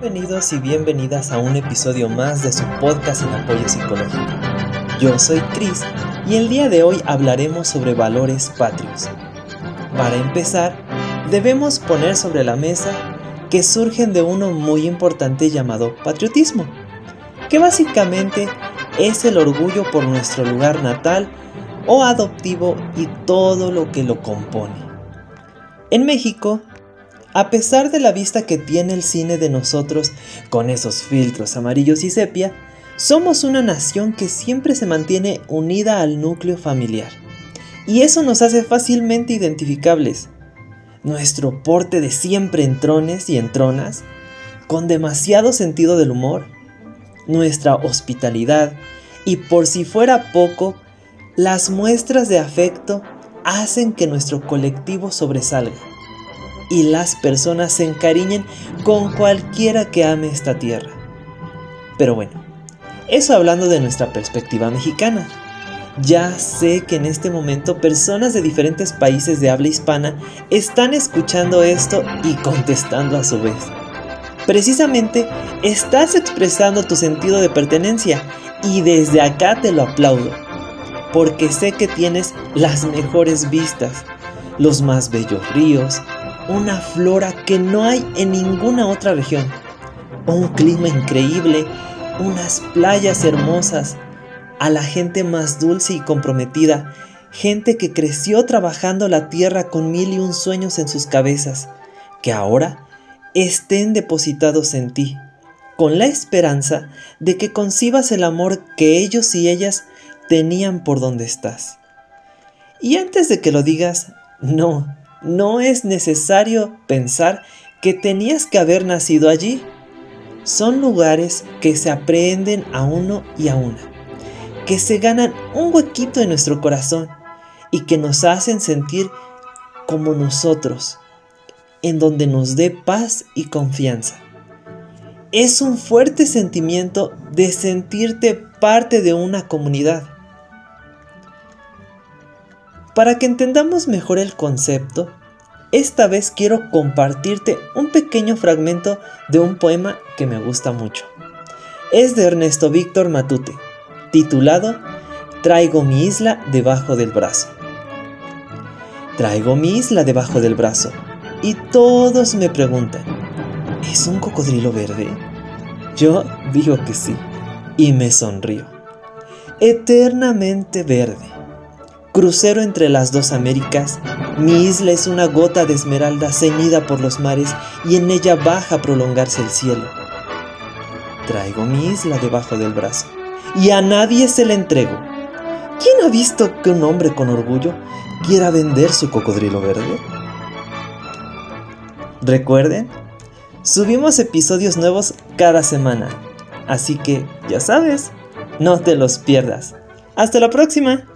Bienvenidos y bienvenidas a un episodio más de su podcast en apoyo psicológico. Yo soy Chris y el día de hoy hablaremos sobre valores patrios. Para empezar, debemos poner sobre la mesa que surgen de uno muy importante llamado patriotismo, que básicamente es el orgullo por nuestro lugar natal o adoptivo y todo lo que lo compone. En México, a pesar de la vista que tiene el cine de nosotros con esos filtros amarillos y sepia, somos una nación que siempre se mantiene unida al núcleo familiar. Y eso nos hace fácilmente identificables. Nuestro porte de siempre entrones y entronas, con demasiado sentido del humor, nuestra hospitalidad y por si fuera poco, las muestras de afecto hacen que nuestro colectivo sobresalga y las personas se encariñen con cualquiera que ame esta tierra. Pero bueno, eso hablando de nuestra perspectiva mexicana. Ya sé que en este momento personas de diferentes países de habla hispana están escuchando esto y contestando a su vez. Precisamente estás expresando tu sentido de pertenencia y desde acá te lo aplaudo, porque sé que tienes las mejores vistas, los más bellos ríos, una flora que no hay en ninguna otra región, un clima increíble, unas playas hermosas, a la gente más dulce y comprometida, gente que creció trabajando la tierra con mil y un sueños en sus cabezas, que ahora estén depositados en ti con la esperanza de que concibas el amor que ellos y ellas tenían por donde estás. Y antes de que lo digas, no, no es necesario pensar que tenías que haber nacido allí. Son lugares que se aprenden a uno y a una, que se ganan un huequito en nuestro corazón y que nos hacen sentir como nosotros, en donde nos dé paz y confianza es un fuerte sentimiento de sentirte parte de una comunidad. Para que entendamos mejor el concepto, esta vez quiero compartirte un pequeño fragmento de un poema que me gusta mucho. Es de Ernesto Víctor Matute, titulado Traigo mi isla debajo del brazo. Traigo mi isla debajo del brazo y todos me preguntan, ¿Es un cocodrilo verde? Yo digo que sí, y me sonrío. Eternamente verde. Crucero entre las dos Américas, mi isla es una gota de esmeralda ceñida por los mares y en ella baja a prolongarse el cielo. Traigo mi isla debajo del brazo y a nadie se la entrego. ¿Quién ha visto que un hombre con orgullo quiera vender su cocodrilo verde? Recuerden Subimos episodios nuevos cada semana, así que ya sabes, no te los pierdas. Hasta la próxima.